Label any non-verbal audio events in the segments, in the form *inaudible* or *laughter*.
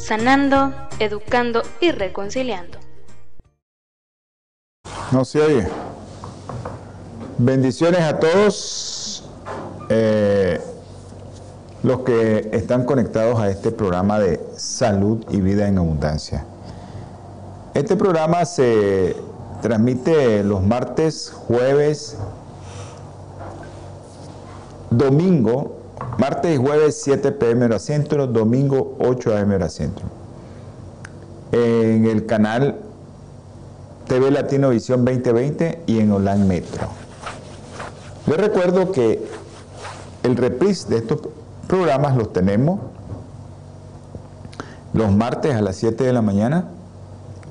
sanando, educando y reconciliando. No se oye. Bendiciones a todos eh, los que están conectados a este programa de salud y vida en abundancia. Este programa se transmite los martes, jueves, domingo Martes y jueves 7 pm hora centro, domingo 8 am hora centro. En el canal TV Latino Visión 2020 y en Online Metro. Les recuerdo que el reprise de estos programas los tenemos los martes a las 7 de la mañana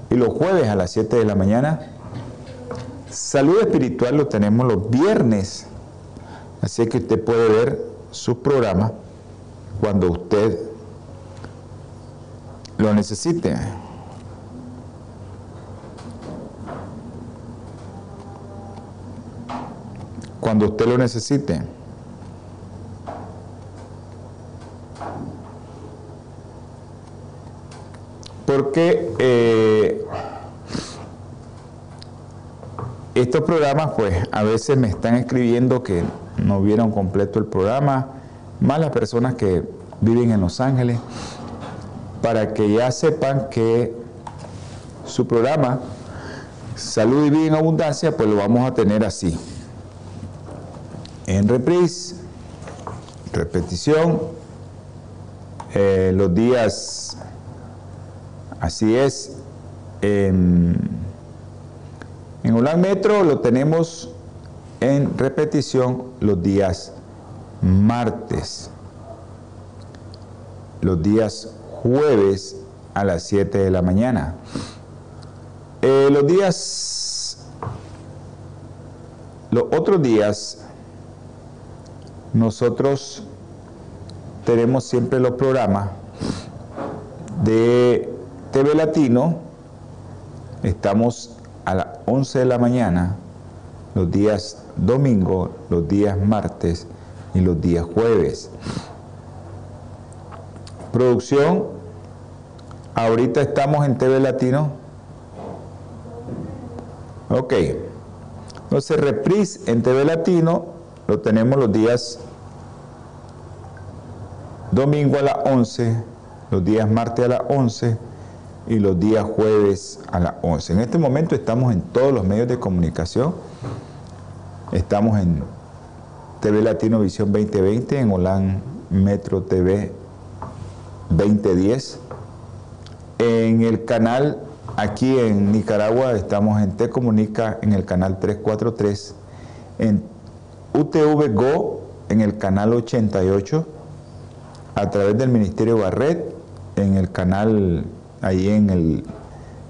y los jueves a las 7 de la mañana. Salud espiritual lo tenemos los viernes, así que usted puede ver su programa cuando usted lo necesite. Cuando usted lo necesite. Porque eh, estos programas, pues, a veces me están escribiendo que no vieron completo el programa, más las personas que viven en Los Ángeles, para que ya sepan que su programa Salud y Vida en Abundancia, pues lo vamos a tener así. En reprise, repetición, eh, los días, así es, en, en Metro lo tenemos en repetición los días martes, los días jueves a las 7 de la mañana. Eh, los días, los otros días, nosotros tenemos siempre los programas de TV Latino, estamos a las 11 de la mañana, los días domingo, los días martes y los días jueves. Producción, ahorita estamos en TV Latino. Ok. Entonces, reprise en TV Latino lo tenemos los días domingo a las 11, los días martes a las 11 y los días jueves a las 11. En este momento estamos en todos los medios de comunicación Estamos en TV Latino Visión 2020, en Holán Metro TV 2010. En el canal, aquí en Nicaragua, estamos en Te Comunica en el canal 343. En UTV Go en el canal 88. A través del Ministerio Barret en el canal, ahí en, el,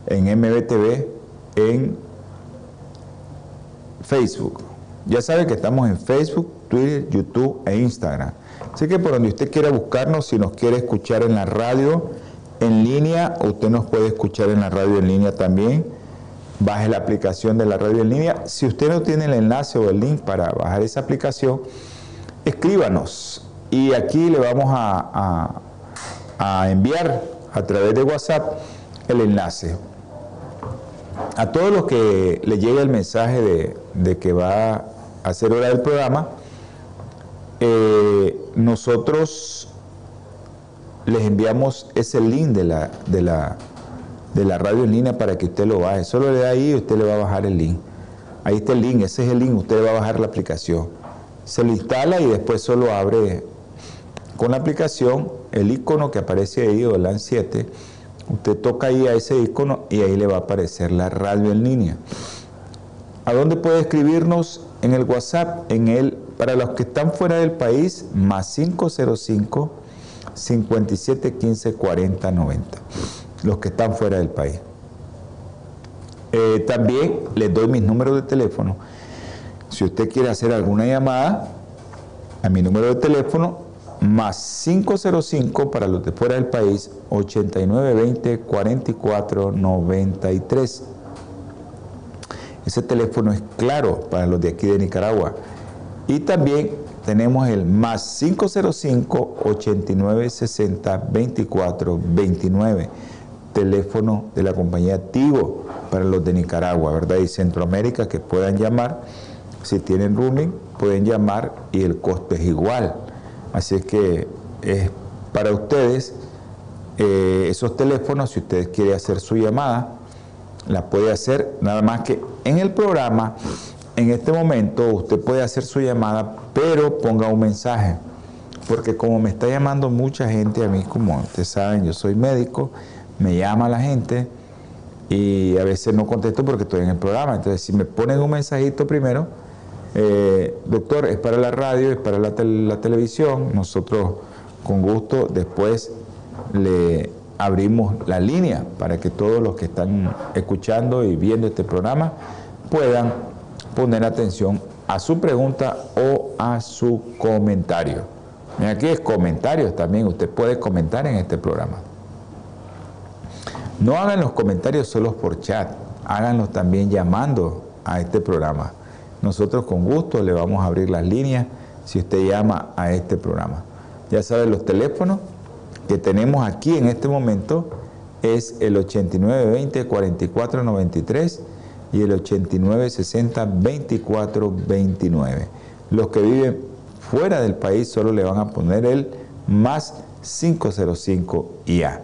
en MBTV, en Facebook. Ya sabe que estamos en Facebook, Twitter, YouTube e Instagram. Así que por donde usted quiera buscarnos, si nos quiere escuchar en la radio en línea, usted nos puede escuchar en la radio en línea también. Baje la aplicación de la radio en línea. Si usted no tiene el enlace o el link para bajar esa aplicación, escríbanos y aquí le vamos a, a enviar a través de WhatsApp el enlace a todos los que le llegue el mensaje de, de, que va hacer hora del programa, eh, nosotros les enviamos ese link de la, de, la, de la radio en línea para que usted lo baje. Solo le da ahí y usted le va a bajar el link. Ahí está el link, ese es el link, usted va a bajar la aplicación. Se lo instala y después solo abre con la aplicación el icono que aparece ahí, o LAN 7. Usted toca ahí a ese icono y ahí le va a aparecer la radio en línea. ¿A dónde puede escribirnos? En el WhatsApp, en el, para los que están fuera del país, más 505 57 15 40 90, los que están fuera del país. Eh, también les doy mis números de teléfono. Si usted quiere hacer alguna llamada a mi número de teléfono, más 505 para los de fuera del país, 8920 44 93. Ese teléfono es claro para los de aquí de Nicaragua. Y también tenemos el más 505 8960 24 29 teléfono de la compañía Tigo para los de Nicaragua, ¿verdad? Y Centroamérica que puedan llamar, si tienen rooming, pueden llamar y el costo es igual. Así es que es para ustedes eh, esos teléfonos, si ustedes quieren hacer su llamada, la puede hacer nada más que en el programa. En este momento usted puede hacer su llamada, pero ponga un mensaje. Porque como me está llamando mucha gente a mí, como ustedes saben, yo soy médico, me llama la gente y a veces no contesto porque estoy en el programa. Entonces, si me ponen un mensajito primero, eh, doctor, es para la radio, es para la, la televisión, nosotros con gusto después le abrimos la línea para que todos los que están escuchando y viendo este programa puedan poner atención a su pregunta o a su comentario. Aquí es comentarios también, usted puede comentar en este programa. No hagan los comentarios solo por chat, háganlos también llamando a este programa. Nosotros con gusto le vamos a abrir las líneas si usted llama a este programa. Ya saben, los teléfonos que tenemos aquí en este momento es el 8920-4493 y el 8960-2429. Los que viven fuera del país solo le van a poner el más 505 IA.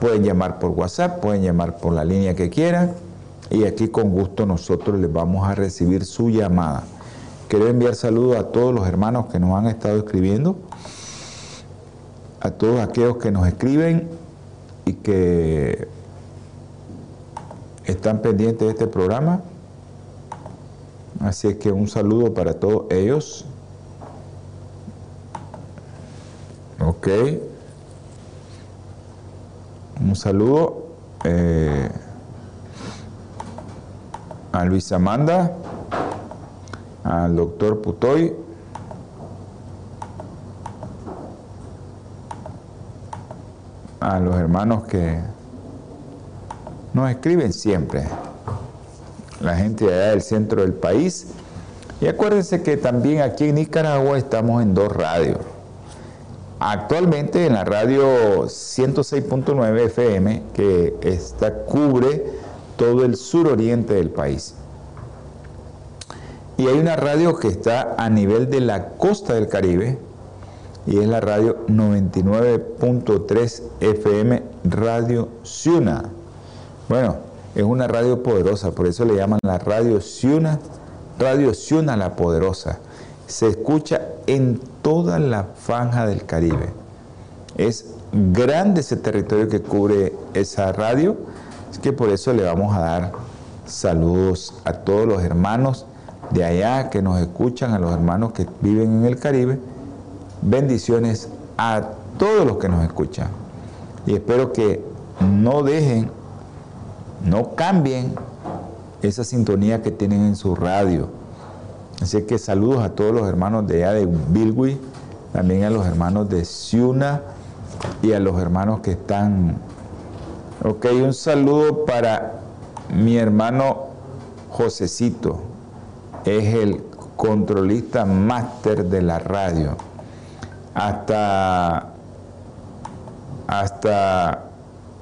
Pueden llamar por WhatsApp, pueden llamar por la línea que quieran y aquí con gusto nosotros les vamos a recibir su llamada. Quiero enviar saludos a todos los hermanos que nos han estado escribiendo, a todos aquellos que nos escriben y que están pendientes de este programa. Así es que un saludo para todos ellos. Ok. Un saludo eh, a Luis Amanda, al doctor Putoy, a los hermanos que nos escriben siempre, la gente de allá del centro del país. Y acuérdense que también aquí en Nicaragua estamos en dos radios. Actualmente en la radio 106.9 FM, que está, cubre todo el suroriente del país. Y hay una radio que está a nivel de la costa del Caribe, y es la radio 99.3 FM Radio Ciuna. Bueno, es una radio poderosa, por eso le llaman la radio Ciuna, Radio Ciuna la Poderosa. Se escucha en toda la franja del Caribe. Es grande ese territorio que cubre esa radio, es que por eso le vamos a dar saludos a todos los hermanos de allá que nos escuchan, a los hermanos que viven en el Caribe. Bendiciones a todos los que nos escuchan. Y espero que no dejen, no cambien esa sintonía que tienen en su radio Así que saludos a todos los hermanos de allá de Bilwi, también a los hermanos de Ciuna y a los hermanos que están. Ok, un saludo para mi hermano Josecito, es el controlista máster de la radio. Hasta, hasta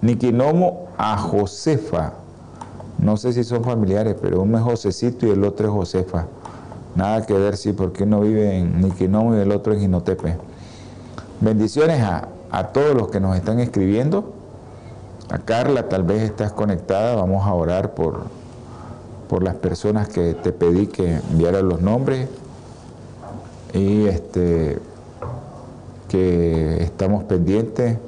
Niquinomo a Josefa. No sé si son familiares, pero uno es Josecito y el otro es Josefa. Nada que ver, sí, porque uno vive en Niquinomo y el otro en Ginotepe. Bendiciones a, todos los que nos están escribiendo. A Carla, tal vez estás conectada. Vamos a orar por, por las personas que te pedí que enviaran los nombres. Y este que estamos pendientes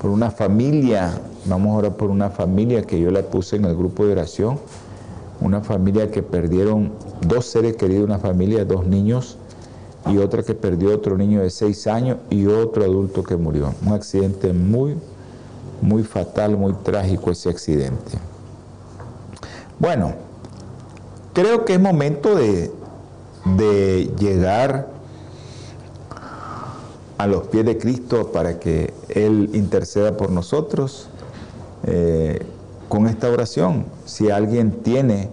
por una familia. Vamos a orar por una familia que yo la puse en el grupo de oración una familia que perdieron dos seres queridos, una familia, dos niños y otra que perdió otro niño de 6 años y otro adulto que murió. Un accidente muy, muy fatal, muy trágico ese accidente. Bueno, creo que es momento de, de llegar a los pies de Cristo para que Él interceda por nosotros eh, con esta oración. Si alguien tiene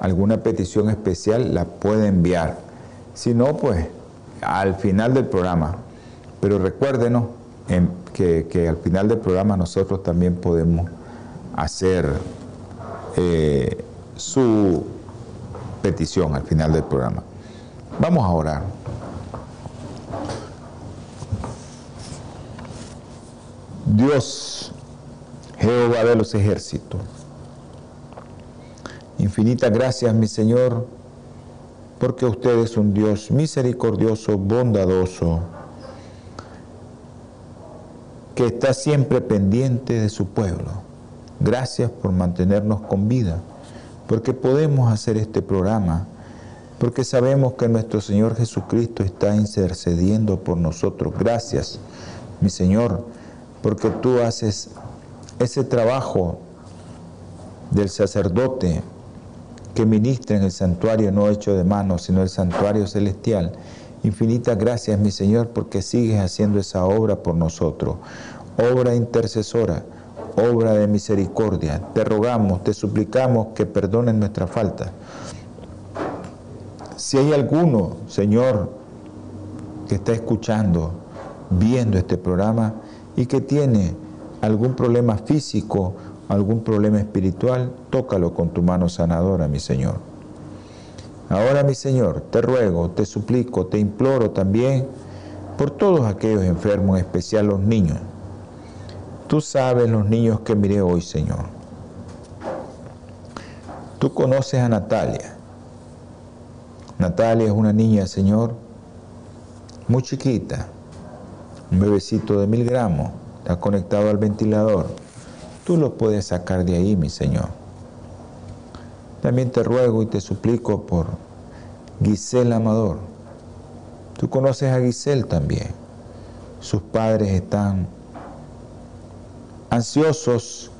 alguna petición especial, la puede enviar. Si no, pues al final del programa. Pero recuérdenos que, al final del programa nosotros también podemos hacer eh, su petición al final del programa. Vamos a orar. Dios, Jehová de los ejércitos, infinitas gracias, mi Señor, porque usted es un Dios misericordioso, bondadoso, que está siempre pendiente de su pueblo. Gracias por mantenernos con vida, porque podemos hacer este programa, porque sabemos que nuestro Señor Jesucristo está intercediendo por nosotros. Gracias, mi Señor porque tú haces ese trabajo del sacerdote que ministra en el santuario no hecho de manos, sino el santuario celestial. Infinitas gracias, mi Señor, porque sigues haciendo esa obra por nosotros, obra intercesora, obra de misericordia. Te rogamos, te suplicamos que perdonen nuestra falta. Si hay alguno, Señor, que está escuchando, viendo este programa, y que tiene algún problema físico, algún problema espiritual, tócalo con tu mano sanadora, mi Señor. Ahora, mi Señor, te ruego, te suplico, te imploro también por todos aquellos enfermos, en especial los niños. Tú sabes los niños que miré hoy, Señor. Tú conoces a Natalia. Natalia es una niña, Señor, muy chiquita, un bebecito de mil gramos, está conectado al ventilador. Tú lo puedes sacar de ahí, mi Señor. También te ruego y te suplico por Giselle Amador. Tú conoces a Giselle también. Sus padres están ansiosos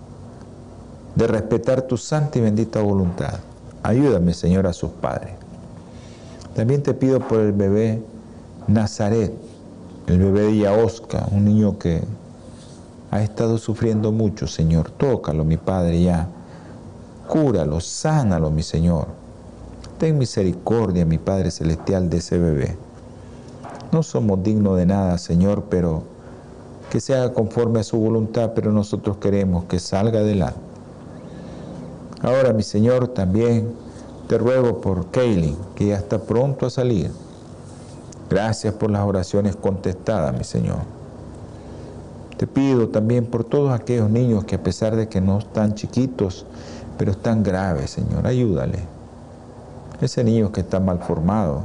de respetar tu santa y bendita voluntad. Ayúdame, Señor, a sus padres. También te pido por el bebé Nazaret, el bebé de Yaosca, un niño que ha estado sufriendo mucho, Señor. Tócalo, mi Padre, ya. Cúralo, sánalo, mi Señor. Ten misericordia, mi Padre Celestial, de ese bebé. No somos dignos de nada, Señor, pero que se haga conforme a su voluntad, pero nosotros queremos que salga adelante. Ahora, mi Señor, también te ruego por Kaylin, que ya está pronto a salir Gracias por las oraciones contestadas, mi Señor. Te pido también por todos aquellos niños que a pesar de que no están chiquitos, pero están graves, Señor, ayúdale. Ese niño que está mal formado,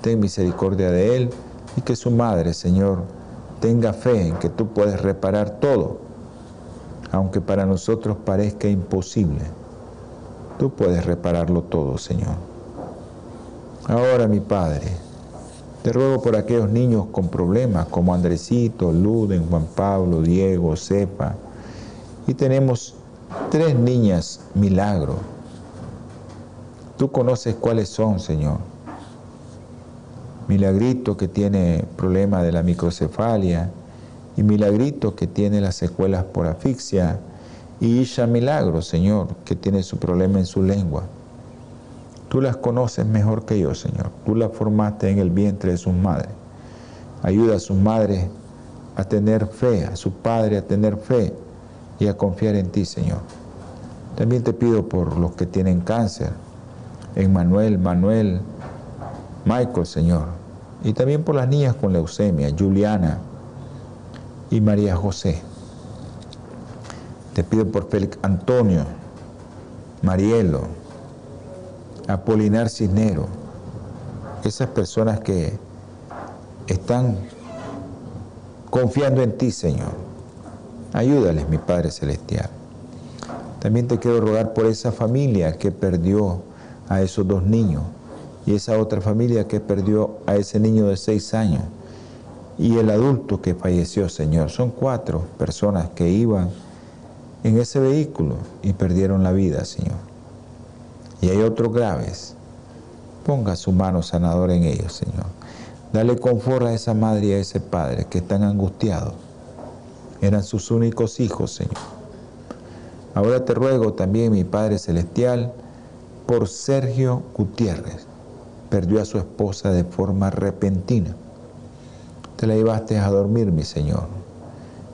ten misericordia de él y que su madre, Señor, tenga fe en que tú puedes reparar todo, aunque para nosotros parezca imposible. Tú puedes repararlo todo, Señor. Ahora, mi Padre, te ruego por aquellos niños con problemas como Andresito, Luden, Juan Pablo, Diego, Cepa. Y tenemos tres niñas milagro. Tú conoces cuáles son, Señor. Milagrito que tiene problema de la microcefalia y Milagrito que tiene las secuelas por asfixia y Isha Milagro, Señor, que tiene su problema en su lengua. Tú las conoces mejor que yo, Señor. Tú las formaste en el vientre de sus madres. Ayuda a sus madres a tener fe, a su padre a tener fe y a confiar en ti, Señor. También te pido por los que tienen cáncer, en Manuel, Manuel, Michael, Señor. Y también por las niñas con leucemia, Juliana y María José. Te pido por Félix Antonio, Marielo, Apolinar Cisnero, esas personas que están confiando en ti, Señor. Ayúdales, mi Padre Celestial. También te quiero rogar por esa familia que perdió a esos dos niños. y esa otra familia que perdió a ese niño de seis años y el adulto que falleció, Señor. Son cuatro personas que iban en ese vehículo y perdieron la vida, Señor. Y hay otros graves. Ponga su mano sanadora en ellos, Señor. Dale confort a esa madre y a ese padre que están angustiados. Eran sus únicos hijos, Señor. Ahora te ruego también, mi Padre Celestial, por Sergio Gutiérrez. Perdió a su esposa de forma repentina. Te la llevaste a dormir, mi Señor.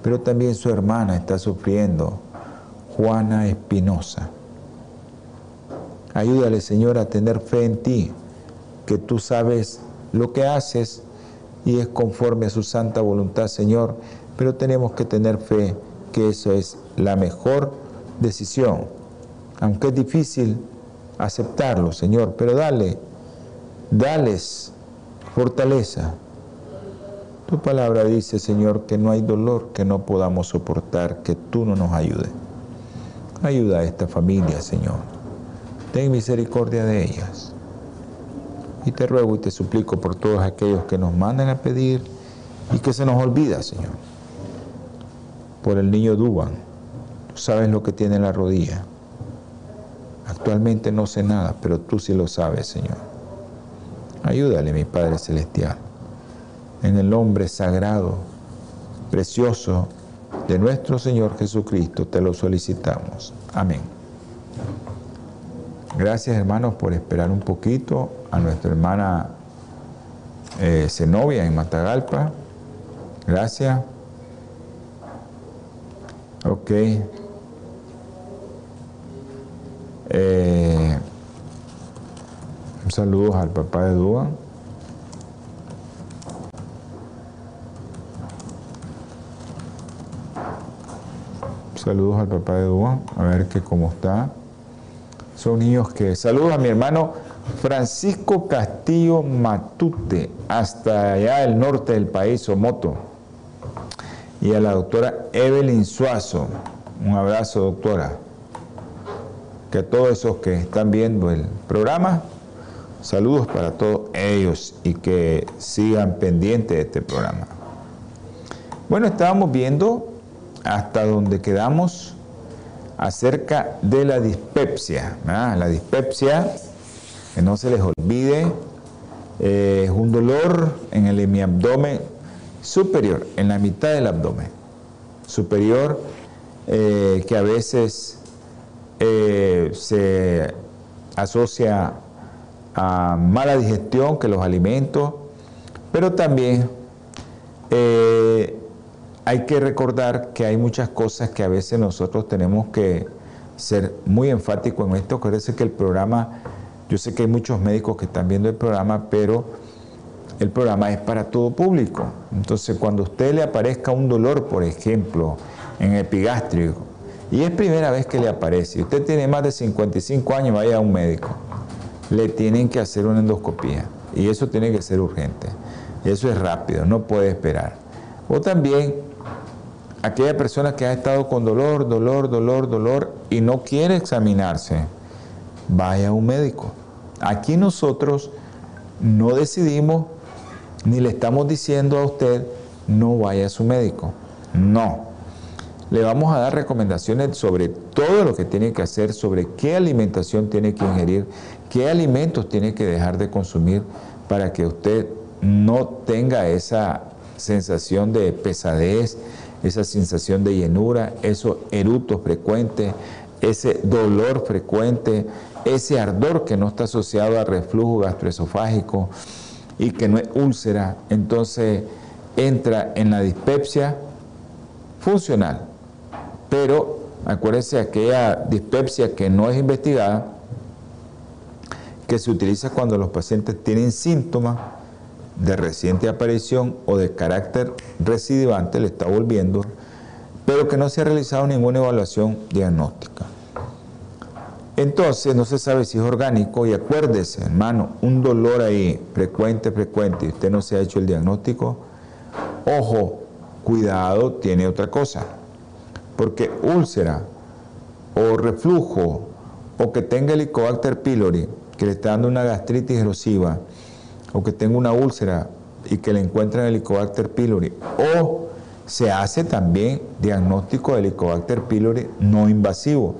Pero también su hermana está sufriendo, Juana Espinosa. Ayúdale, Señor, a tener fe en ti, que tú sabes lo que haces y es conforme a su santa voluntad, Señor, pero tenemos que tener fe que eso es la mejor decisión, aunque es difícil aceptarlo, Señor, pero dale, dales fortaleza. Tu palabra dice, Señor, que no hay dolor que no podamos soportar, que tú no nos ayudes. Ayuda a esta familia, Señor. Ten misericordia de ellas. Y te ruego y te suplico por todos aquellos que nos mandan a pedir y que se nos olvida, Señor. Por el niño Duban. Tú sabes lo que tiene en la rodilla. Actualmente no sé nada, pero tú sí lo sabes, Señor. Ayúdale, mi Padre Celestial. En el nombre sagrado, precioso de nuestro Señor Jesucristo, te lo solicitamos. Amén. Gracias hermanos por esperar un poquito a nuestra hermana eh, Zenobia en Matagalpa. Gracias. Ok. Eh, un saludo al papá de Duan. Saludos al papá de Duan, a ver que cómo está. Son niños que... Saludos a mi hermano Francisco Castillo Matute, hasta allá del norte del país, Omoto. Y a la doctora Evelyn Suazo. Un abrazo, doctora. Que a todos esos que están viendo el programa, saludos para todos ellos y que sigan pendientes de este programa. Bueno, estábamos viendo hasta donde quedamos acerca de la dispepsia. La dispepsia, que no se les olvide, eh, es un dolor en el hemiabdomen superior, en la mitad del abdomen superior, eh, que a veces eh, se asocia a mala digestión que los alimentos, pero también hay que recordar que hay muchas cosas que a veces nosotros tenemos que ser muy enfáticos en esto. Parece que el programa, yo sé que hay muchos médicos que están viendo el programa, pero el programa es para todo público. Entonces, cuando a usted le aparezca un dolor, por ejemplo, en epigástrico, y es primera vez que le aparece, usted tiene más de 55 años, vaya a un médico, le tienen que hacer una endoscopía, y eso tiene que ser urgente. Eso es rápido, no puede esperar. O también aquella persona que ha estado con dolor, dolor, dolor, dolor y no quiere examinarse, vaya a un médico. Aquí nosotros no decidimos ni le estamos diciendo a usted no vaya a su médico. No. Le vamos a dar recomendaciones sobre todo lo que tiene que hacer, sobre qué alimentación tiene que ingerir, qué alimentos tiene que dejar de consumir para que usted no tenga esa sensación de pesadez, esa sensación de llenura, esos erutos frecuentes, ese dolor frecuente, ese ardor que no está asociado a reflujo gastroesofágico y que no es úlcera, entonces entra en la dispepsia funcional. Pero acuérdense aquella dispepsia que no es investigada, que se utiliza cuando los pacientes tienen síntomas de reciente aparición o de carácter recidivante le está volviendo, pero que no se ha realizado ninguna evaluación diagnóstica. Entonces no se sabe si es orgánico y acuérdese, hermano, un dolor ahí frecuente, frecuente, y usted no se ha hecho el diagnóstico, ojo, cuidado, tiene otra cosa, porque úlcera o reflujo o que tenga Helicobacter pylori, que le está dando una gastritis erosiva, o que tenga una úlcera y que le encuentran Helicobacter pylori, o se hace también diagnóstico de Helicobacter pylori no invasivo,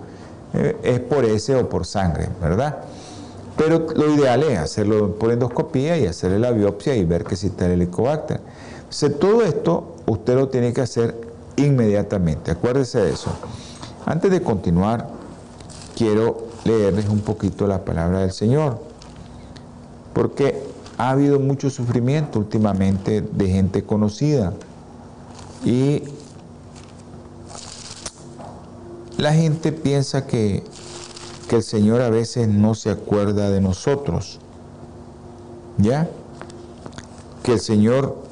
eh, es por ese o por sangre, ¿verdad? Pero lo ideal es hacerlo por endoscopía y hacerle la biopsia y ver que si está el helicobacter. Todo esto usted lo tiene que hacer inmediatamente. Acuérdese de eso. Antes de continuar, quiero leerles un poquito la palabra del Señor. Porque ha habido mucho sufrimiento últimamente de gente conocida. Y la gente piensa que que el Señor a veces no se acuerda de nosotros. ¿Ya? Que el Señor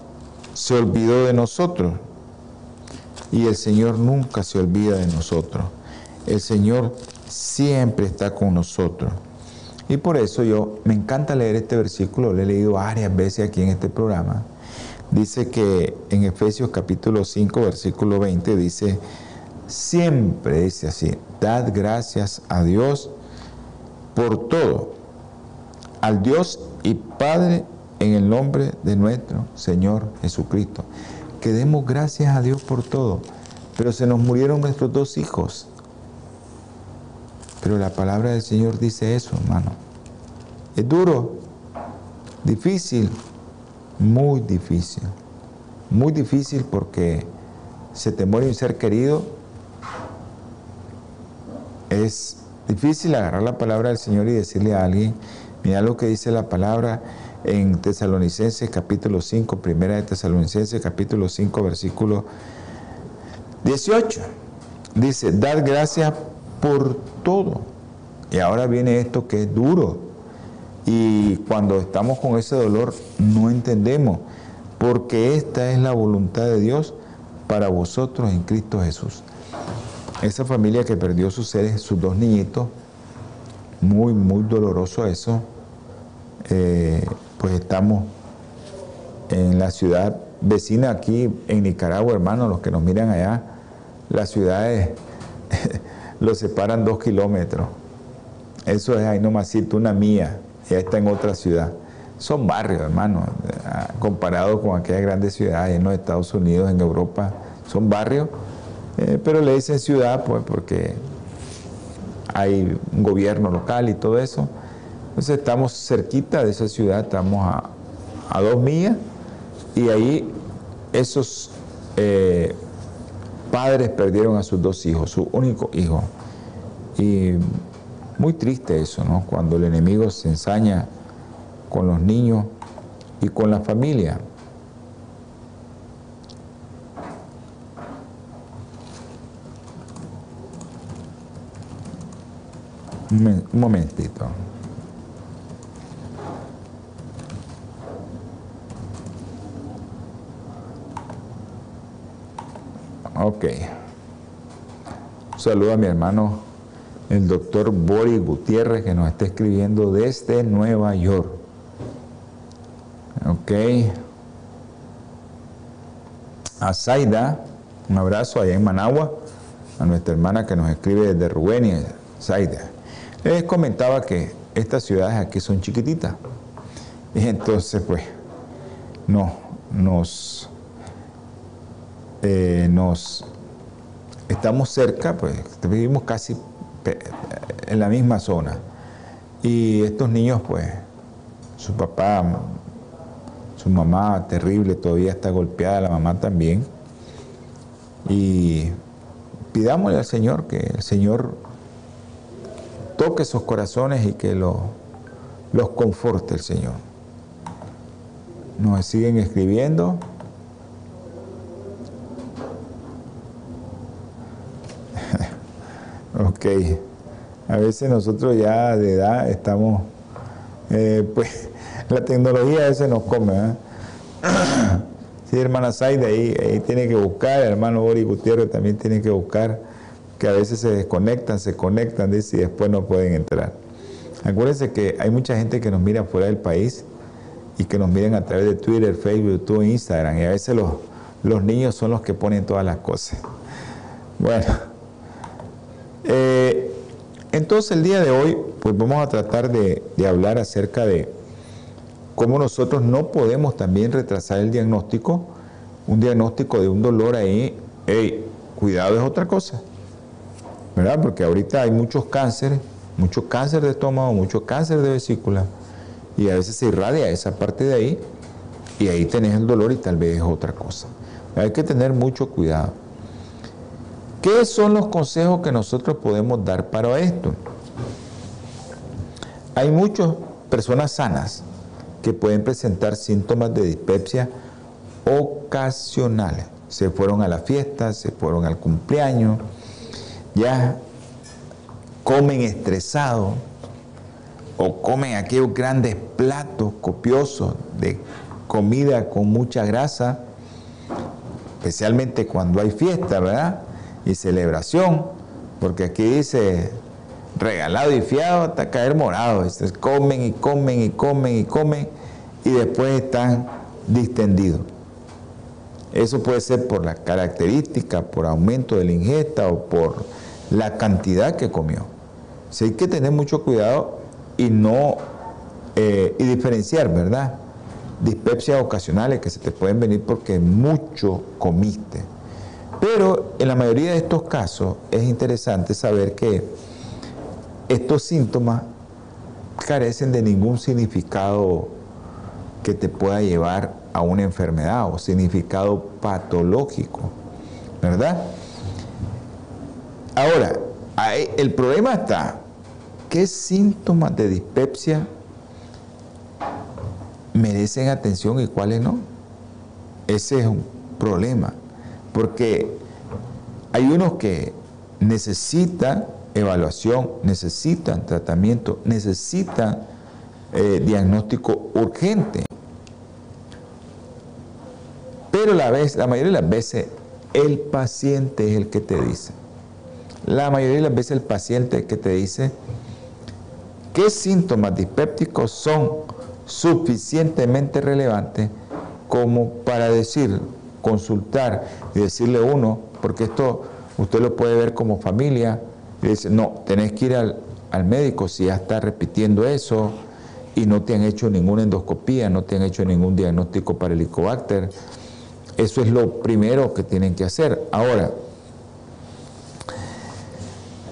se olvidó de nosotros. Y el Señor nunca se olvida de nosotros. El Señor siempre está con nosotros. Y por eso yo me encanta leer este versículo, lo he leído varias veces aquí en este programa. Dice que en Efesios capítulo 5, versículo 20, dice, siempre dice así, dad gracias a Dios por todo, al Dios y Padre en el nombre de nuestro Señor Jesucristo. Que demos gracias a Dios por todo, pero se nos murieron nuestros dos hijos. Pero la palabra del Señor dice eso, hermano. Es duro, difícil, muy difícil. Muy difícil porque se te muere un ser querido es difícil agarrar la palabra del Señor y decirle a alguien, mira lo que dice la palabra en Tesalonicenses capítulo 5, primera de Tesalonicenses capítulo 5, versículo 18. Dice, dad gracias por todo. Y ahora viene esto que es duro. Y cuando estamos con ese dolor no entendemos, porque esta es la voluntad de Dios para vosotros en Cristo Jesús esa familia que perdió sus seres, sus dos niñitos, muy, muy doloroso eso. Eh, pues estamos en la ciudad vecina aquí en Nicaragua, hermanos, los que nos miran allá, las ciudades *laughs* los separan dos kilómetros. Eso es ahí nomás una mía, ya está en otra ciudad. Son barrios, hermanos, comparado con aquellas grandes ciudades en los Estados Unidos, en Europa, son barrios eh, pero le dicen ciudad pues porque hay un gobierno local y todo eso. Entonces estamos cerquita de esa ciudad, estamos a, dos millas y ahí esos eh, padres perdieron a sus dos hijos, su único hijo. Y muy triste eso, ¿no? Cuando el enemigo se ensaña con los niños y con la familia. Un momentito. Ok. Saludo a mi hermano, el doctor Boris Gutiérrez, que nos está escribiendo desde Nueva York. Ok. A Zaida, un abrazo allá en Managua, a nuestra hermana que nos escribe desde Rubén, Zaida. Les comentaba que estas ciudades aquí son chiquititas. Y entonces, pues, no, nos, eh, nos, estamos cerca, pues, vivimos casi en la misma zona. Y estos niños, pues, su papá, su mamá terrible, todavía está golpeada, la mamá también. Y pidámosle al Señor que el Señor toque esos corazones y que los conforte el Señor. Nos siguen escribiendo. Ok. A veces nosotros ya de edad estamos, eh, pues *laughs* la tecnología a veces nos come. ¿eh? *clears throat* sí, hermana Saida, ahí, ahí tiene que buscar, hermano Boris Gutiérrez también tiene que buscar que a veces se desconectan, se conectan, dice, y después no pueden entrar. Acuérdense que hay mucha gente que nos mira fuera del país y que nos miran a través de Twitter, Facebook, YouTube, Instagram, y a veces los, los niños son los que ponen todas las cosas. Bueno, eh, Entonces el día de hoy, pues vamos a tratar de, hablar acerca de cómo nosotros no podemos también retrasar el diagnóstico, un diagnóstico de un dolor ahí, hey, cuidado es otra cosa, ¿verdad? Porque ahorita hay muchos cánceres, mucho cáncer de estómago, mucho cáncer de vesícula, y a veces se irradia esa parte de ahí, y ahí tenés el dolor y tal vez es otra cosa. Hay que tener mucho cuidado. ¿Qué son los consejos que nosotros podemos dar para esto? Hay muchas personas sanas que pueden presentar síntomas de dispepsia ocasionales. Se fueron a la fiesta, se fueron al cumpleaños, ya comen estresados o comen aquellos grandes platos copiosos de comida con mucha grasa, especialmente cuando hay fiesta, ¿verdad? Y celebración, porque aquí dice regalado y fiado hasta caer morado. comen y comen y comen y comen y después están distendidos. Eso puede ser por la característica, por aumento de la ingesta o por la cantidad que comió. Si hay que tener mucho cuidado y no eh, y diferenciar, ¿verdad? Dispepsias ocasionales que se te pueden venir porque mucho comiste. Pero en la mayoría de estos casos es interesante saber que estos síntomas carecen de ningún significado que te pueda llevar a una enfermedad o significado patológico, ¿verdad? Ahora, el problema está, ¿qué síntomas de dispepsia merecen atención y cuáles no? Ese es un problema. Porque hay unos que necesitan evaluación, necesitan tratamiento, necesitan eh, diagnóstico urgente. Pero la, mayoría de las veces el paciente es el que te dice. La mayoría de las veces el paciente es el que te dice qué síntomas dispépticos son suficientemente relevantes como para decir consultar y decirle uno, porque esto usted lo puede ver como familia, y dice, no, tenés que ir al, médico si ya está repitiendo eso y no te han hecho ninguna endoscopía, no te han hecho ningún diagnóstico para el Helicobacter. Eso es lo primero que tienen que hacer. Ahora,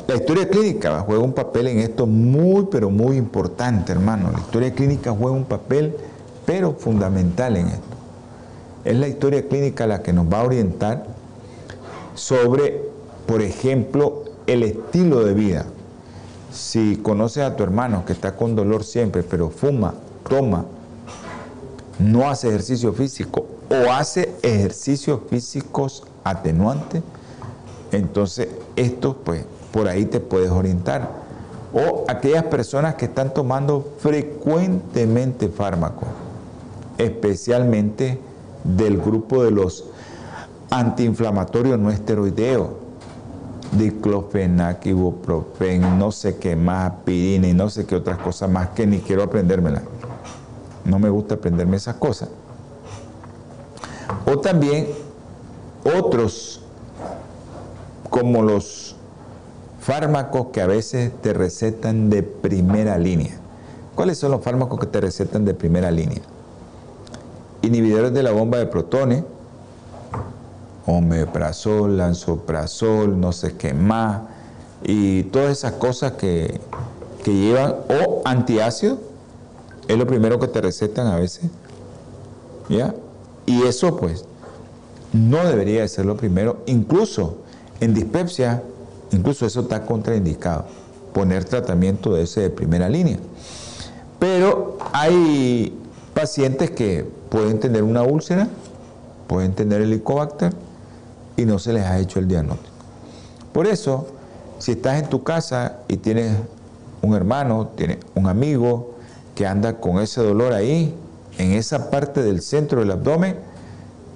la historia clínica juega un papel en esto muy, pero muy importante, hermano. La historia clínica juega un papel, pero fundamental en esto. Es la historia clínica la que nos va a orientar sobre, por ejemplo, el estilo de vida. Si conoces a tu hermano que está con dolor siempre, pero fuma, toma, no hace ejercicio físico o hace ejercicios físicos atenuantes, entonces esto pues por ahí te puedes orientar. O aquellas personas que están tomando frecuentemente fármacos, especialmente del grupo de los antiinflamatorios no esteroideos, diclofenac, ibuprofen, no sé qué más, pirina y no sé qué otras cosas más que ni quiero aprendérmela. No me gusta aprenderme esas cosas. O también otros como los fármacos que a veces te recetan de primera línea. ¿Cuáles son los fármacos que te recetan de primera línea? Inhibidores de la bomba de protones, omeprazol, lanzoprazol, no sé qué más, y todas esas cosas que, que llevan, o antiácido, es lo primero que te recetan a veces, ¿ya? Y eso pues no debería de ser lo primero, incluso en dispepsia, incluso eso está contraindicado, poner tratamiento de ese de primera línea. Pero hay pacientes que pueden tener una úlcera, pueden tener el helicobacter y no se les ha hecho el diagnóstico. Por eso, si estás en tu casa y tienes un hermano, tienes un amigo que anda con ese dolor ahí, en esa parte del centro del abdomen,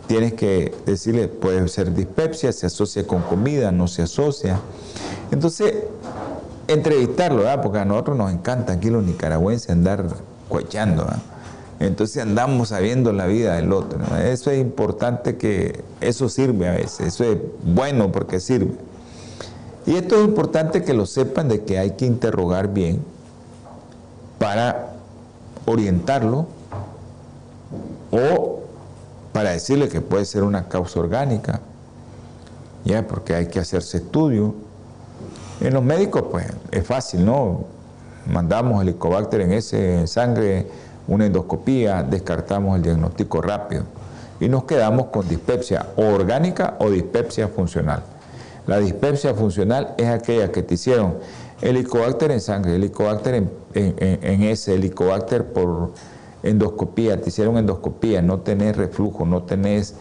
tienes que decirle, puede ser dispepsia, se asocia con comida, no se asocia. Entonces, entrevistarlo, porque a nosotros nos encanta aquí los nicaragüenses andar cuechando. Entonces andamos sabiendo la vida del otro. Eso es importante que eso sirve a veces, eso es bueno porque sirve. Y esto es importante que lo sepan de que hay que interrogar bien para orientarlo o para decirle que puede ser una causa orgánica, ya, porque hay que hacerse estudio. En los médicos, pues, es fácil, ¿no? Mandamos helicobacter en ese sangre, una endoscopía, descartamos el diagnóstico rápido y nos quedamos con dispepsia orgánica o dispepsia funcional. La dispepsia funcional es aquella que te hicieron helicobacter en sangre, helicobacter en, en, ese, helicobacter por endoscopía, te hicieron endoscopía, no tenés reflujo, no tenés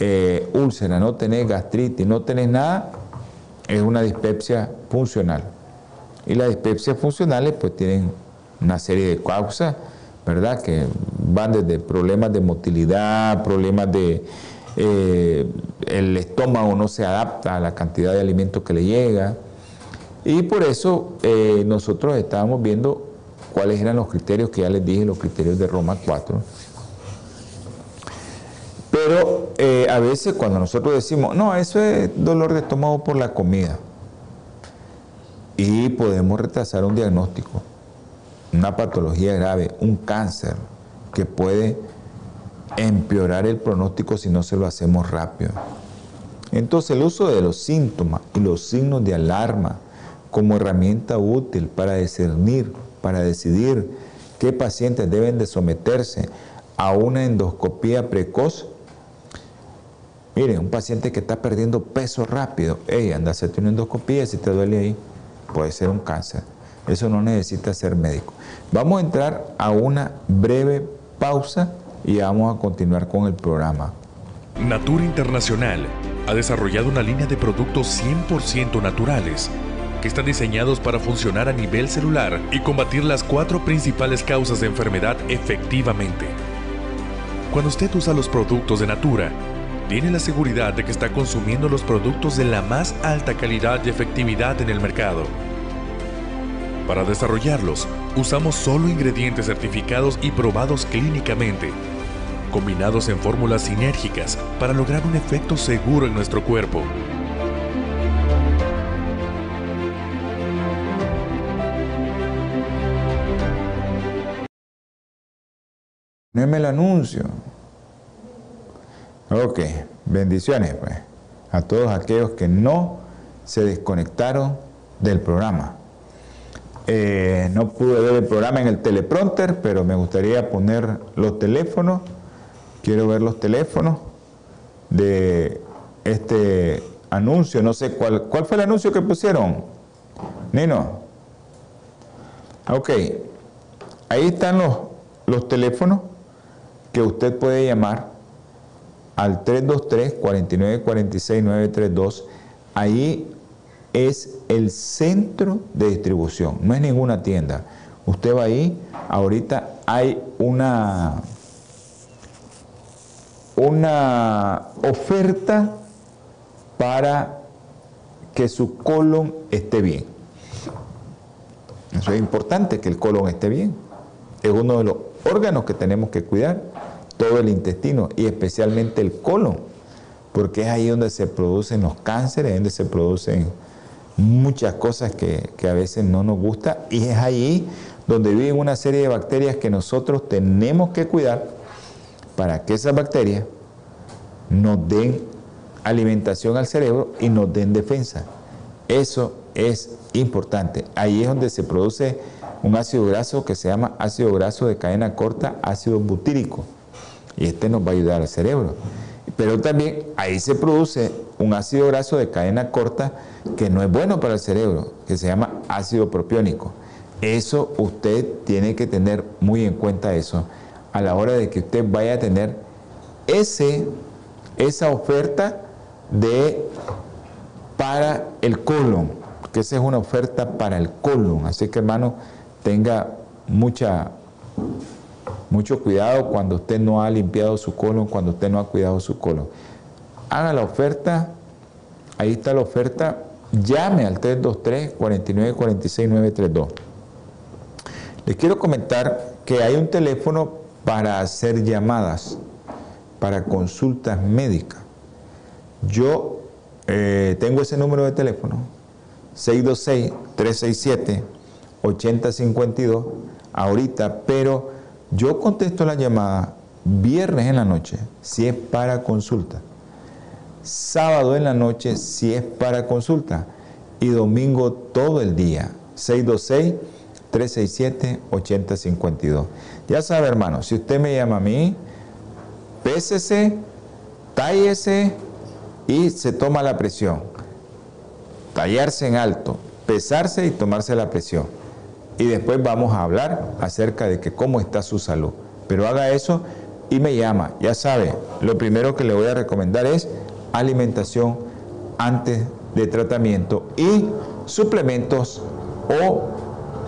eh, úlcera, no tenés gastritis, no tenés nada, es una dispepsia funcional. Y las dispepsias funcionales pues tienen una serie de causas, ¿verdad? Que van desde problemas de motilidad, problemas de eh, el estómago no se adapta a la cantidad de alimento que le llega. Y por eso eh, nosotros estábamos viendo cuáles eran los criterios que ya les dije, los criterios de Roma 4. Pero eh, a veces cuando nosotros decimos, no, eso es dolor de estómago por la comida, y podemos retrasar un diagnóstico, una patología grave, un cáncer, que puede empeorar el pronóstico si no se lo hacemos rápido. Entonces el uso de los síntomas y los signos de alarma como herramienta útil para discernir, para decidir qué pacientes deben de someterse a una endoscopía precoz. Miren, un paciente que está perdiendo peso rápido, hey, anda a hacerte una endoscopía si te duele ahí, puede ser un cáncer. Eso no necesita ser médico. Vamos a entrar a una breve pausa y vamos a continuar con el programa. Natura Internacional ha desarrollado una línea de productos 100% naturales que están diseñados para funcionar a nivel celular y combatir las cuatro principales causas de enfermedad efectivamente. Cuando usted usa los productos de Natura, tiene la seguridad de que está consumiendo los productos de la más alta calidad y efectividad en el mercado. Para desarrollarlos, usamos solo ingredientes certificados y probados clínicamente, combinados en fórmulas sinérgicas para lograr un efecto seguro en nuestro cuerpo. No el anuncio. Ok, bendiciones pues a todos aquellos que no se desconectaron del programa. Eh, no pude ver el programa en el teleprompter, pero me gustaría poner los teléfonos. Quiero ver los teléfonos de este anuncio. No sé cuál, fue el anuncio que pusieron. Nino. Ok. Ahí están los, los teléfonos que usted puede llamar al 323-4946-932. Ahí es el centro de distribución, no es ninguna tienda. Usted va ahí, ahorita hay una, una oferta para que su colon esté bien. Eso es importante, que el colon esté bien. Es uno de los órganos que tenemos que cuidar, todo el intestino y especialmente el colon, porque es ahí donde se producen los cánceres, donde se producen muchas cosas que, a veces no nos gusta y es ahí donde viven una serie de bacterias que nosotros tenemos que cuidar para que esas bacterias nos den alimentación al cerebro y nos den defensa. Eso es importante. Ahí es donde se produce un ácido graso que se llama ácido graso de cadena corta, ácido butírico. Y este nos va a ayudar al cerebro. Pero también ahí se produce un ácido graso de cadena corta que no es bueno para el cerebro, que se llama ácido propiónico. Eso usted tiene que tener muy en cuenta eso a la hora de que usted vaya a tener ese, esa oferta de para el colon, que esa es una oferta para el colon. Así que hermano, tenga mucha, mucho cuidado cuando usted no ha limpiado su colon, cuando usted no ha cuidado su colon. Haga la oferta, ahí está la oferta llame al 323-4946-932. Les quiero comentar que hay un teléfono para hacer llamadas, para consultas médicas. Yo eh, tengo ese número de teléfono, 626-367-8052 ahorita, pero yo contesto la llamada viernes en la noche si es para consulta, sábado en la noche si es para consulta y domingo todo el día. 626-367-8052. Ya sabe, hermano, si usted me llama a mí, pésese, tállese y se toma la presión. Tallarse en alto, pesarse y tomarse la presión. Y después vamos a hablar acerca de que cómo está su salud. Pero haga eso y me llama. Ya sabe, lo primero que le voy a recomendar es alimentación antes de tratamiento y suplementos o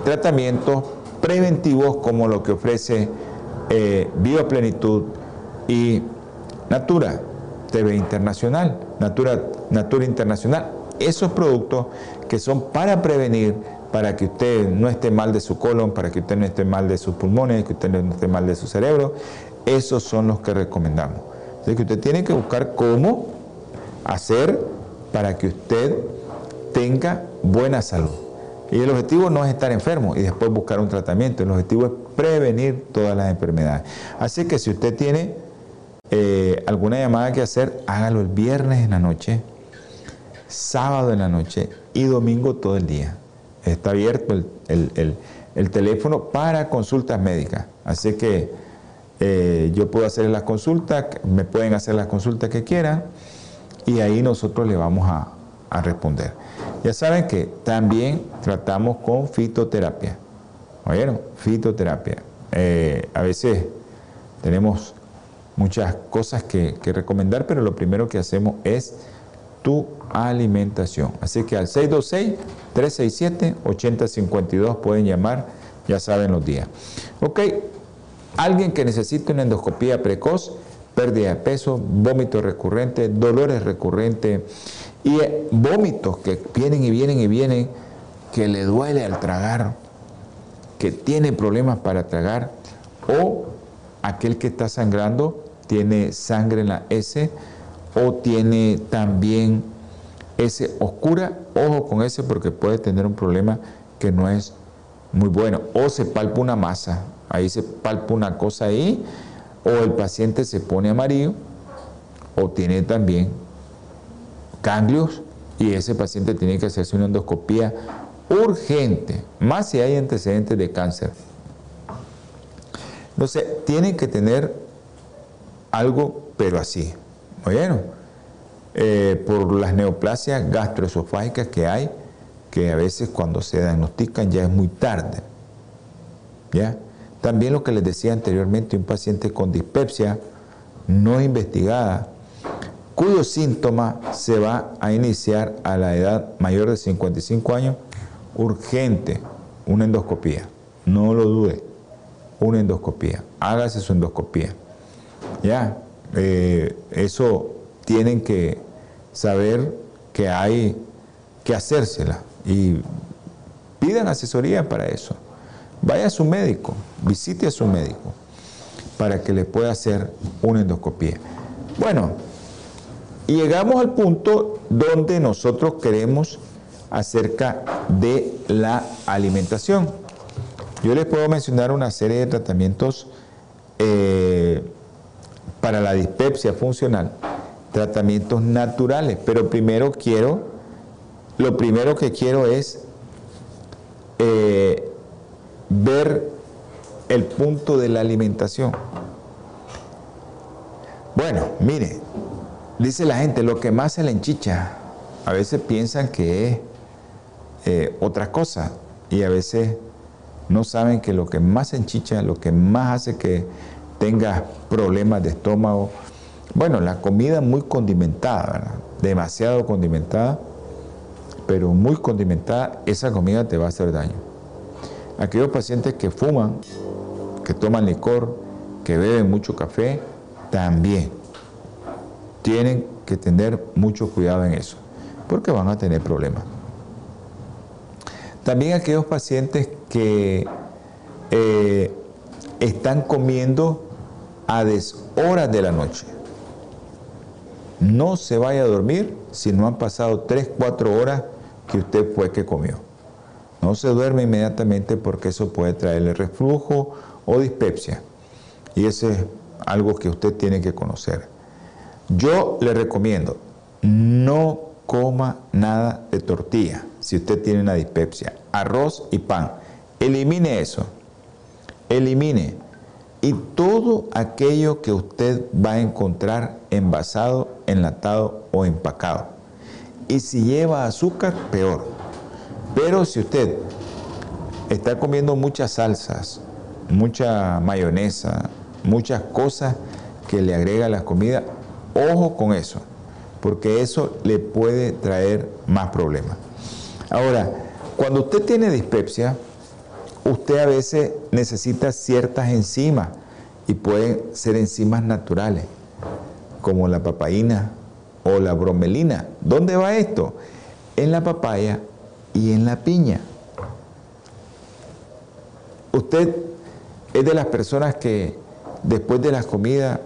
tratamientos preventivos como lo que ofrece eh, Bioplenitud y Natura TV Internacional, Natura, Natura Internacional. Esos productos que son para prevenir, para que usted no esté mal de su colon, para que usted no esté mal de sus pulmones, que usted no esté mal de su cerebro, esos son los que recomendamos. Así que usted tiene que buscar cómo hacer para que usted tenga buena salud. Y el objetivo no es estar enfermo y después buscar un tratamiento. El objetivo es prevenir todas las enfermedades. Así que si usted tiene eh, alguna llamada que hacer, hágalo el viernes en la noche, sábado en la noche y domingo todo el día. Está abierto el teléfono para consultas médicas. Así que eh, yo puedo hacer las consultas, me pueden hacer las consultas que quieran y ahí nosotros le vamos a, responder. Ya saben que también tratamos con fitoterapia. ¿Oyeron? Fitoterapia. Eh, a veces tenemos muchas cosas que, que, recomendar, pero lo primero que hacemos es tu alimentación. Así que al 626-367-8052 pueden llamar, ya saben los días. Ok, Alguien que necesite una endoscopía precoz, pérdida de peso, vómito recurrente, dolores recurrentes y eh, vómitos que vienen y vienen y vienen, que le duele al tragar, que tiene problemas para tragar, o aquel que está sangrando tiene sangre en la S o tiene también S oscura, ojo con ese porque puede tener un problema que no es muy bueno, o se palpa una masa, ahí se palpa una cosa ahí, o el paciente se pone amarillo, o tiene también ganglios, y ese paciente tiene que hacerse una endoscopía urgente, más si hay antecedentes de cáncer. Entonces, tienen que tener algo, pero así. Bueno, eh, por las neoplasias gastroesofágicas que hay, que a veces cuando se diagnostican ya es muy tarde. ¿Ya? También lo que les decía anteriormente, un paciente con dispepsia no investigada, cuyo síntoma se va a iniciar a la edad mayor de 55 años, urgente, una endoscopía. No lo dude, una endoscopía. Hágase su endoscopía. Ya, eh, eso tienen que saber que hay que hacérsela y pidan asesoría para eso. Vaya a su médico, visite a su médico para que le pueda hacer una endoscopía. Bueno, llegamos al punto donde nosotros queremos acerca de la alimentación. Yo les puedo mencionar una serie de tratamientos eh, para la dispepsia funcional, tratamientos naturales, pero primero quiero, lo primero que quiero es eh, ver el punto de la alimentación. Bueno, mire, dice la gente, lo que más se le enchicha, a veces piensan que es eh, otra cosa y a veces no saben que lo que más se enchicha, lo que más hace que tenga problemas de estómago, bueno, la comida muy condimentada, demasiado condimentada, pero muy condimentada, esa comida te va a hacer daño. Aquellos pacientes que fuman, que toman licor, que beben mucho café, también tienen que tener mucho cuidado en eso, porque van a tener problemas. También aquellos pacientes que eh, están comiendo a deshoras de la noche. No se vaya a dormir si no han pasado 3, 4 horas que usted fue que comió. No se duerme inmediatamente porque eso puede traerle reflujo o dispepsia. Y eso es algo que usted tiene que conocer. Yo le recomiendo, no coma nada de tortilla si usted tiene una dispepsia. Arroz y pan. Elimine eso. Elimine. Y todo aquello que usted va a encontrar envasado, enlatado o empacado. Y si lleva azúcar, peor. Pero si usted está comiendo muchas salsas, mucha mayonesa, muchas cosas que le agrega a la comida, ojo con eso, porque eso le puede traer más problemas. Ahora, cuando usted tiene dispepsia, usted a veces necesita ciertas enzimas y pueden ser enzimas naturales, como la papaína o la bromelina. ¿Dónde va esto? En la papaya y en la piña. Usted es de las personas que después de la comida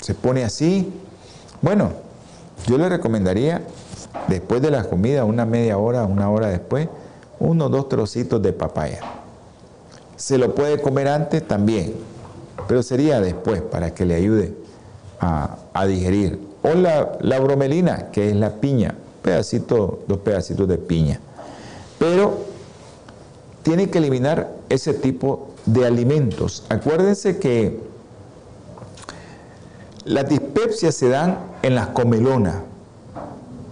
se pone así. Bueno, yo le recomendaría después de la comida, una media hora, una hora después, uno o dos trocitos de papaya. Se lo puede comer antes también, pero sería después para que le ayude a, digerir. O la, bromelina, que es la piña, pedacito, dos pedacitos de piña. Pero tiene que eliminar ese tipo de alimentos. Acuérdense que las dispepsias se dan en las comelonas,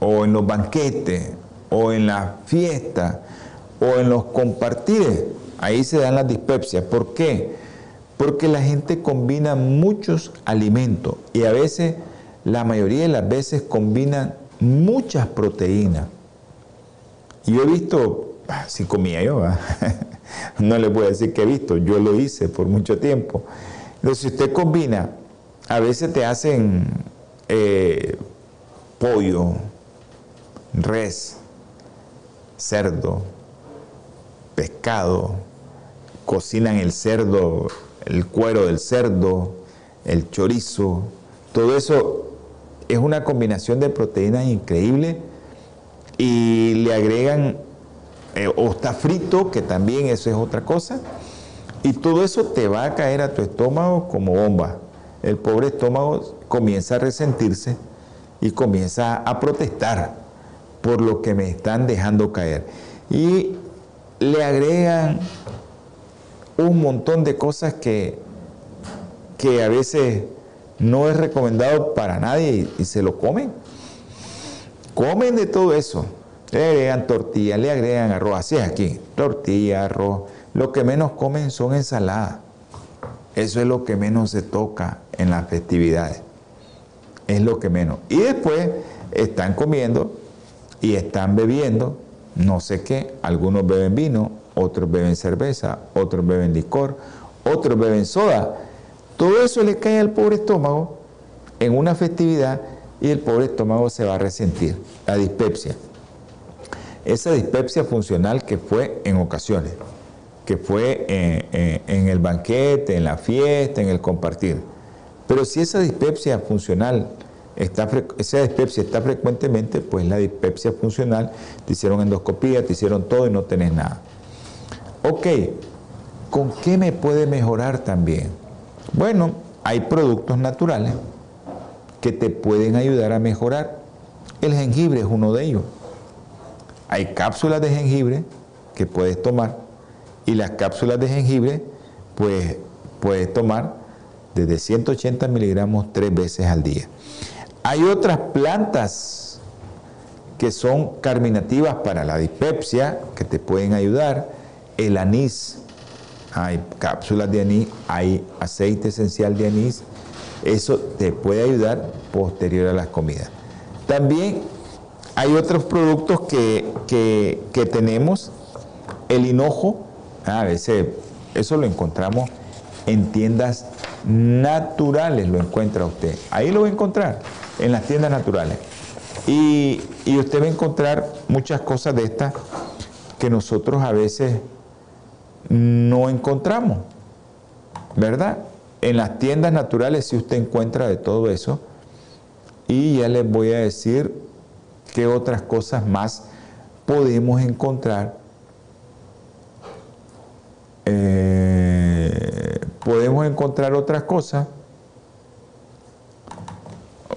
o en los banquetes, o en las fiestas, o en los compartires. Ahí se dan las dispepsias. ¿Por qué? Porque la gente combina muchos alimentos y a veces, la mayoría de las veces, combinan muchas proteínas. Y yo he visto, ah, si comía yo, *laughs* no le puedo decir que he visto, yo lo hice por mucho tiempo. Entonces, si usted combina, a veces te hacen eh, pollo, res, cerdo, pescado, cocinan el cerdo, el cuero del cerdo, el chorizo, todo eso es una combinación de proteínas increíble y le agregan, eh, o está frito, que también eso es otra cosa, y todo eso te va a caer a tu estómago como bomba. El pobre estómago comienza a resentirse y comienza a protestar por lo que me están dejando caer. Y le agregan un montón de cosas que, que a veces no es recomendado para nadie y, se lo comen. Comen de todo eso. Le agregan tortilla, le agregan arroz, así es aquí, tortilla, arroz. Lo que menos comen son ensaladas. Eso es lo que menos se toca en las festividades. Es lo que menos. Y después están comiendo y están bebiendo no sé qué. Algunos beben vino, otros beben cerveza, otros beben licor, otros beben soda. Todo eso le cae al pobre estómago en una festividad y el pobre estómago se va a resentir. La dispepsia. Esa dispepsia funcional que fue en ocasiones, que fue en, el banquete, en la fiesta, en el compartir. Pero si esa dispepsia funcional Está, esa dispepsia está frecuentemente, pues la dispepsia funcional, te hicieron endoscopía, te hicieron todo y no tenés nada. Ok, ¿con qué me puede mejorar también? Bueno, hay productos naturales que te pueden ayudar a mejorar. El jengibre es uno de ellos. Hay cápsulas de jengibre que puedes tomar y las cápsulas de jengibre pues puedes tomar desde 180 miligramos tres veces al día. Hay otras plantas que son carminativas para la dispepsia que te pueden ayudar. El anís, hay cápsulas de anís, hay aceite esencial de anís. Eso te puede ayudar posterior a las comidas. También hay otros productos que, tenemos. El hinojo, a veces eso lo encontramos en tiendas naturales, lo encuentra usted. Ahí lo va a encontrar en las tiendas naturales. Y, usted va a encontrar muchas cosas de estas que nosotros a veces no encontramos, ¿verdad? En las tiendas naturales si usted encuentra de todo eso. Y ya les voy a decir qué otras cosas más podemos encontrar eh, podemos encontrar otras cosas.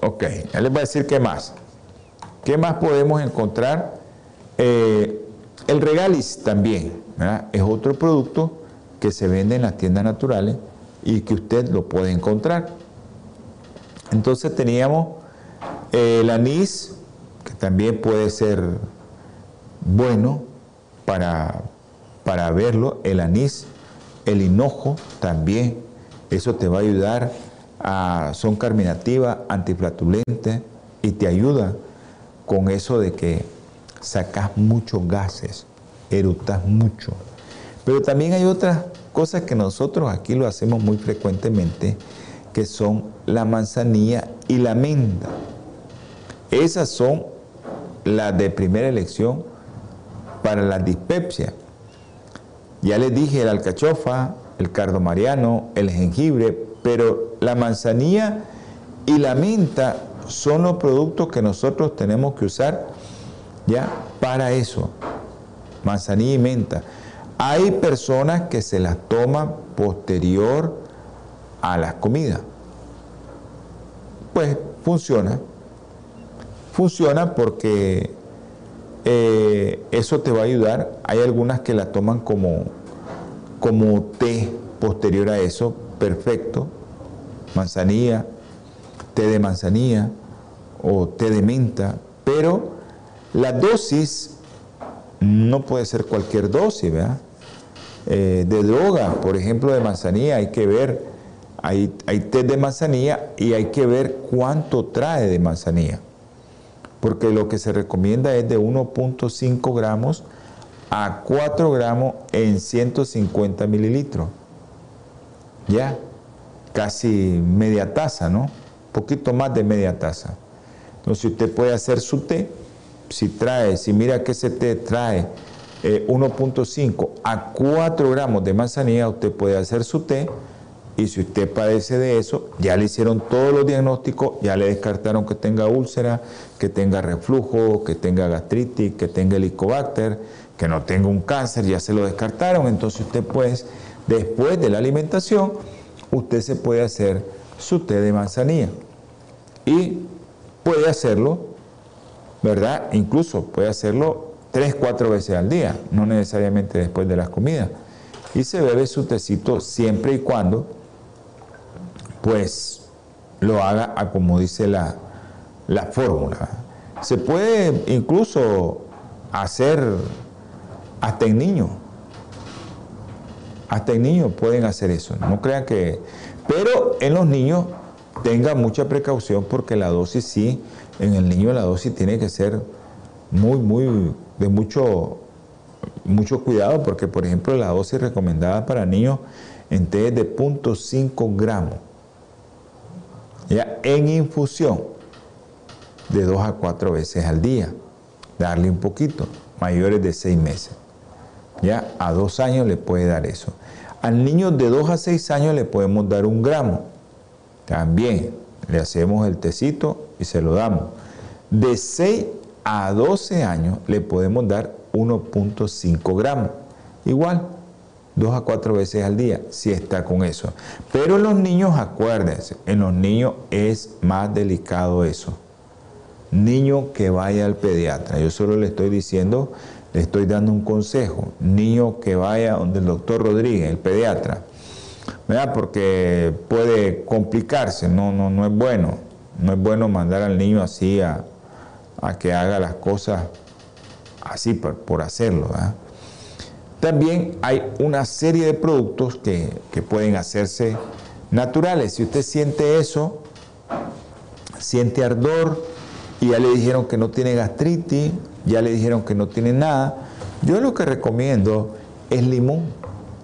Ok, ya les voy a decir qué más. ¿Qué más podemos encontrar? Eh, el regalis también es otro producto que se vende en las tiendas naturales y que usted lo puede encontrar. Entonces teníamos eh, el anís, que también puede ser bueno para, para verlo, el anís, el hinojo también, eso te va a ayudar, a, son carminativas, antiflatulentes y te ayuda con eso de que sacas muchos gases, eructas mucho. Pero también hay otras cosas que nosotros aquí lo hacemos muy frecuentemente, que son la manzanilla y la menta. Esas son las de primera elección para la dispepsia. Ya les dije el alcachofa, el cardomariano, el jengibre, pero la manzanilla y la menta son los productos que nosotros tenemos que usar ya para eso. Manzanilla y menta. Hay personas que se las toman posterior a las comidas. Pues funciona. Funciona porque eh, eso te va a ayudar. Hay algunas que la toman como, como té posterior a eso, perfecto. Manzanilla, té de manzanilla o té de menta, pero la dosis no puede ser cualquier dosis, ¿verdad? Eh, de droga, por ejemplo, de manzanilla, hay que ver, hay, hay té de manzanilla y hay que ver cuánto trae de manzanilla porque lo que se recomienda es de 1.5 gramos a 4 gramos en 150 mililitros. Ya, casi media taza, ¿no? Poquito más de media taza. Entonces usted puede hacer su té, si trae, si mira que ese té trae 1.5 eh, a 4 gramos de manzanilla, usted puede hacer su té y si usted padece de eso, ya le hicieron todos los diagnósticos, ya le descartaron que tenga úlcera, que tenga reflujo, que tenga gastritis, que tenga helicobacter, que no tenga un cáncer, ya se lo descartaron. Entonces usted pues, después de la alimentación, usted se puede hacer su té de manzanilla. Y puede hacerlo, ¿verdad? Incluso puede hacerlo tres, cuatro veces al día, no necesariamente después de las comidas. Y se bebe su tecito siempre y cuando pues lo haga como dice la, fórmula. Se puede incluso hacer hasta en niños. Hasta en niños pueden hacer eso. No crean que... Pero en los niños tenga mucha precaución porque la dosis sí, en el niño la dosis tiene que ser muy, muy, de mucho, mucho cuidado porque, por ejemplo, la dosis recomendada para niños en té es de 0.5 gramos ya en infusión de dos a cuatro veces al día, darle un poquito, mayores de seis meses. Ya a dos años le puede dar eso. Al niño de dos a seis años le podemos dar un gramo. También le hacemos el tecito y se lo damos. De 6 a 12 años le podemos dar 1.5 gramos. Igual, dos a cuatro veces al día, si está con eso. Pero en los niños, acuérdense, en los niños es más delicado eso. Niño que vaya al pediatra. Yo solo le estoy diciendo, le estoy dando un consejo. Niño que vaya donde el doctor Rodríguez, el pediatra. Porque puede complicarse, no, no, no es bueno. No es bueno mandar al niño así a, que haga las cosas así por, hacerlo. También hay una serie de productos que, pueden hacerse naturales. Si usted siente eso, siente ardor y ya le dijeron que no tiene gastritis, ya le dijeron que no tiene nada, yo lo que recomiendo es limón,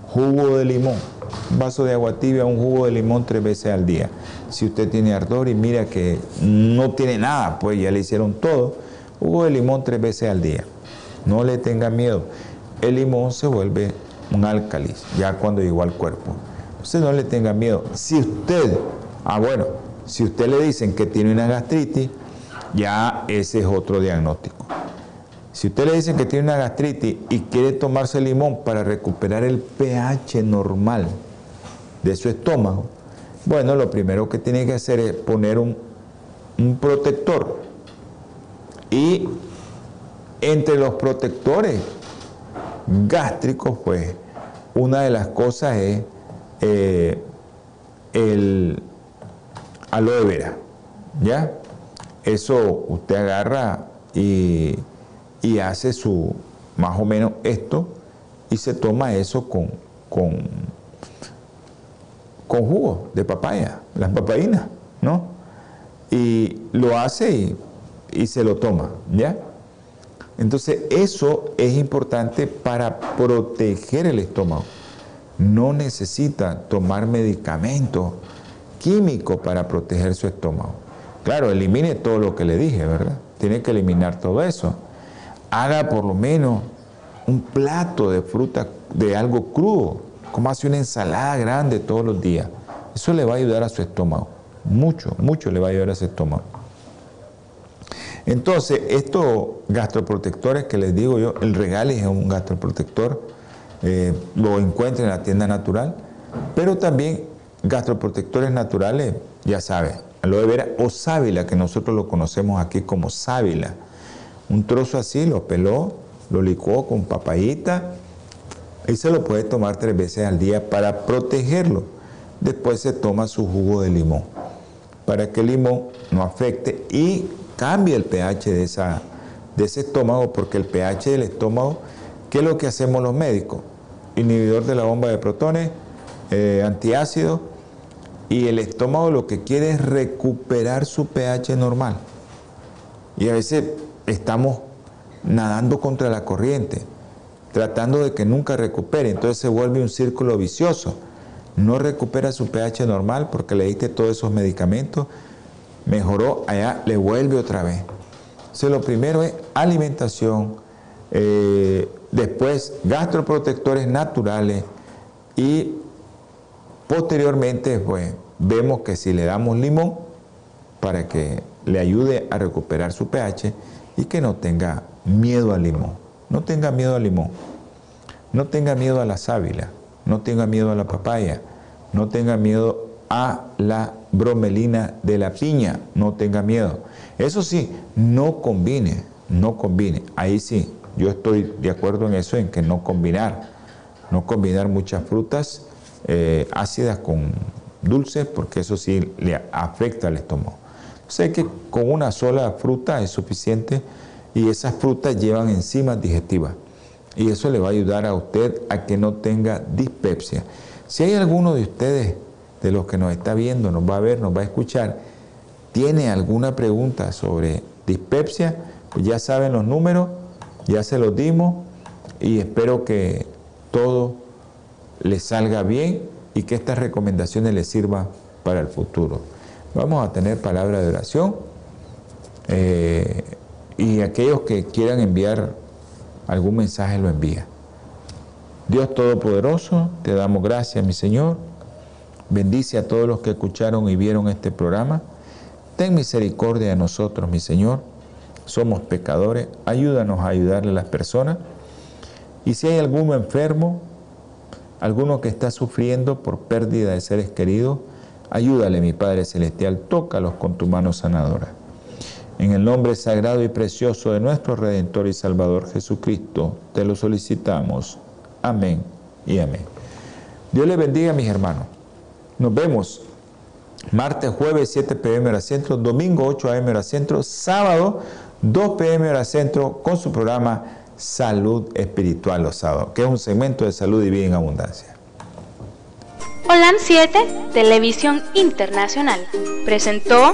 jugo de limón. Vaso de agua tibia, un jugo de limón tres veces al día. Si usted tiene ardor y mira que no tiene nada, pues ya le hicieron todo, jugo de limón tres veces al día. No le tenga miedo el limón se vuelve un álcali, ya cuando llegó al cuerpo. Entonces no le tenga miedo. Si usted, ah bueno, si usted le dicen que tiene una gastritis, ya ese es otro diagnóstico. Si usted le dice que tiene una gastritis y quiere tomarse limón para recuperar el pH normal de su estómago, bueno, lo primero que tiene que hacer es poner un, un protector. Y entre los protectores gástricos, pues, una de las cosas es eh, el aloe vera, ¿ya? Eso usted agarra y, y, hace su, más o menos esto, y se toma eso con, con, con jugo de papaya, las papayinas, ¿no? Y lo hace y, y se lo toma, ¿ya? Entonces eso es importante para proteger el estómago. No necesita tomar medicamentos químicos para proteger su estómago. Claro, elimine todo lo que le dije, ¿verdad? Tiene que eliminar todo eso. Haga por lo menos un plato de fruta, de algo crudo, como hace una ensalada grande todos los días. Eso le va a ayudar a su estómago. Mucho, mucho le va a ayudar a su estómago. Entonces, estos gastroprotectores que les digo yo, el regales es un gastroprotector, eh, lo encuentra en la tienda natural, pero también gastroprotectores naturales, ya saben, aloe vera o sábila, que nosotros lo conocemos aquí como sábila. Un trozo así, lo peló, lo licuó con papayita y se lo puede tomar tres veces al día para protegerlo. Después se toma su jugo de limón para que el limón no afecte y cambie el pH de, ese estómago, porque el pH del estómago, ¿qué es lo que hacemos los médicos? Inhibidor de la bomba de protones, eh, antiácido, y el estómago lo que quiere es recuperar su pH normal. Y a veces estamos nadando contra la corriente, tratando de que nunca recupere, entonces se vuelve un círculo vicioso. No recupera su pH normal porque le diste todos esos medicamentos mejoró, allá le vuelve otra vez. Entonces lo primero es alimentación, eh, después gastroprotectores naturales y posteriormente pues vemos que si le damos limón para que le ayude a recuperar su pH y que no tenga miedo al limón, no tenga miedo al limón, no tenga miedo a la sábila, no tenga miedo a la papaya, no tenga miedo a la bromelina de la piña, no tenga miedo. Eso sí, no combine, no combine. Ahí sí, yo estoy de acuerdo en eso, en que no combinar, no combinar muchas frutas eh, ácidas con dulces, porque eso sí le afecta al estómago. Sé que con una sola fruta es suficiente y esas frutas llevan enzimas digestivas y eso le va a ayudar a usted a que no tenga dispepsia. Si hay alguno de ustedes de los que nos está viendo, nos va a ver, nos va a escuchar, tiene alguna pregunta sobre dispepsia, pues ya saben los números, ya se los dimos y espero que todo les salga bien y que estas recomendaciones les sirvan para el futuro. Vamos a tener palabra de oración eh, y aquellos que quieran enviar algún mensaje lo envía. Dios Todopoderoso, te damos gracias, mi Señor Bendice a todos los que escucharon y vieron este programa. Ten misericordia de nosotros, mi Señor. Somos pecadores. Ayúdanos a ayudarle a las personas. Y si hay alguno enfermo, alguno que está sufriendo por pérdida de seres queridos, ayúdale, mi Padre Celestial. Tócalos con tu mano sanadora. En el nombre sagrado y precioso de nuestro Redentor y Salvador Jesucristo, te lo solicitamos. Amén y amén. Dios le bendiga, mis hermanos. Nos vemos martes, jueves 7 pm hora centro, domingo 8 am hora centro, sábado 2 pm hora centro con su programa Salud Espiritual los sábados, que es un segmento de salud y vida en abundancia. Holan 7, Televisión Internacional, presentó